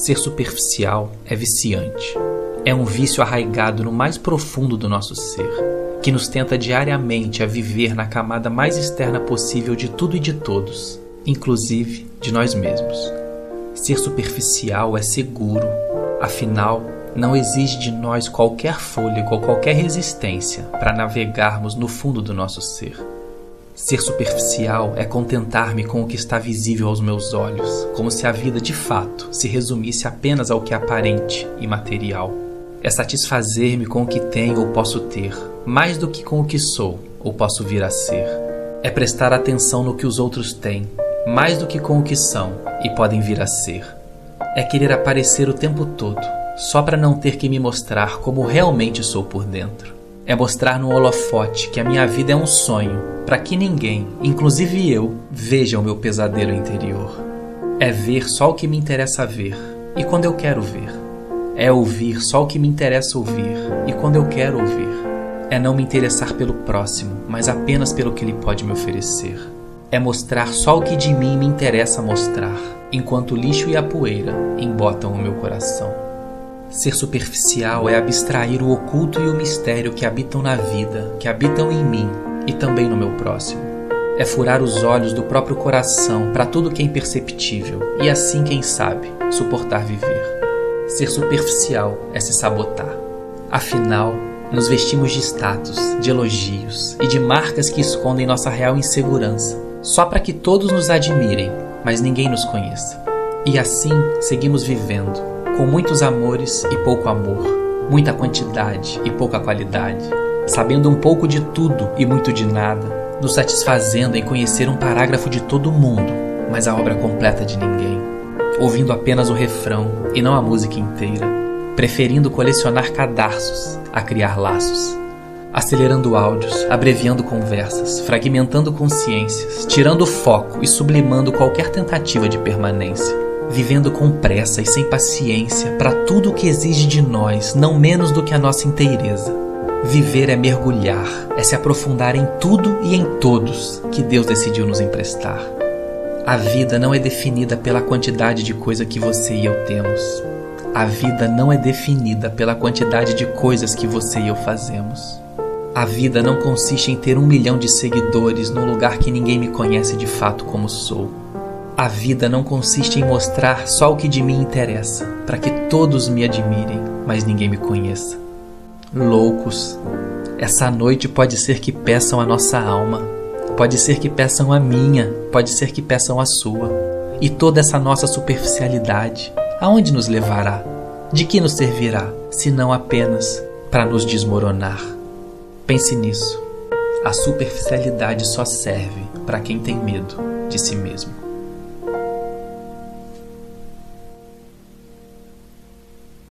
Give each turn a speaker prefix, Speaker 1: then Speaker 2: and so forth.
Speaker 1: Ser superficial é viciante. É um vício arraigado no mais profundo do nosso ser, que nos tenta diariamente a viver na camada mais externa possível de tudo e de todos, inclusive de nós mesmos. Ser superficial é seguro, afinal, não exige de nós qualquer fôlego ou qualquer resistência para navegarmos no fundo do nosso ser. Ser superficial é contentar-me com o que está visível aos meus olhos, como se a vida de fato se resumisse apenas ao que é aparente e material. É satisfazer-me com o que tenho ou posso ter, mais do que com o que sou ou posso vir a ser. É prestar atenção no que os outros têm, mais do que com o que são e podem vir a ser. É querer aparecer o tempo todo, só para não ter que me mostrar como realmente sou por dentro. É mostrar no holofote que a minha vida é um sonho, para que ninguém, inclusive eu, veja o meu pesadelo interior. É ver só o que me interessa ver e quando eu quero ver. É ouvir só o que me interessa ouvir e quando eu quero ouvir. É não me interessar pelo próximo, mas apenas pelo que ele pode me oferecer. É mostrar só o que de mim me interessa mostrar, enquanto o lixo e a poeira embotam o meu coração. Ser superficial é abstrair o oculto e o mistério que habitam na vida, que habitam em mim e também no meu próximo. É furar os olhos do próprio coração para tudo que é imperceptível e assim, quem sabe, suportar viver. Ser superficial é se sabotar. Afinal, nos vestimos de status, de elogios e de marcas que escondem nossa real insegurança, só para que todos nos admirem, mas ninguém nos conheça. E assim seguimos vivendo, com muitos amores e pouco amor, muita quantidade e pouca qualidade, sabendo um pouco de tudo e muito de nada, nos satisfazendo em conhecer um parágrafo de todo mundo, mas a obra completa de ninguém, ouvindo apenas o refrão e não a música inteira, preferindo colecionar cadarços a criar laços. Acelerando áudios, abreviando conversas, fragmentando consciências, tirando foco e sublimando qualquer tentativa de permanência vivendo com pressa e sem paciência para tudo o que exige de nós, não menos do que a nossa inteireza. Viver é mergulhar, é se aprofundar em tudo e em todos que Deus decidiu nos emprestar. A vida não é definida pela quantidade de coisa que você e eu temos. A vida não é definida pela quantidade de coisas que você e eu fazemos. A vida não consiste em ter um milhão de seguidores num lugar que ninguém me conhece de fato como sou. A vida não consiste em mostrar só o que de mim interessa, para que todos me admirem, mas ninguém me conheça. Loucos, essa noite pode ser que peçam a nossa alma, pode ser que peçam a minha, pode ser que peçam a sua. E toda essa nossa superficialidade, aonde nos levará? De que nos servirá, se não apenas para nos desmoronar? Pense nisso. A superficialidade só serve para quem tem medo de si mesmo.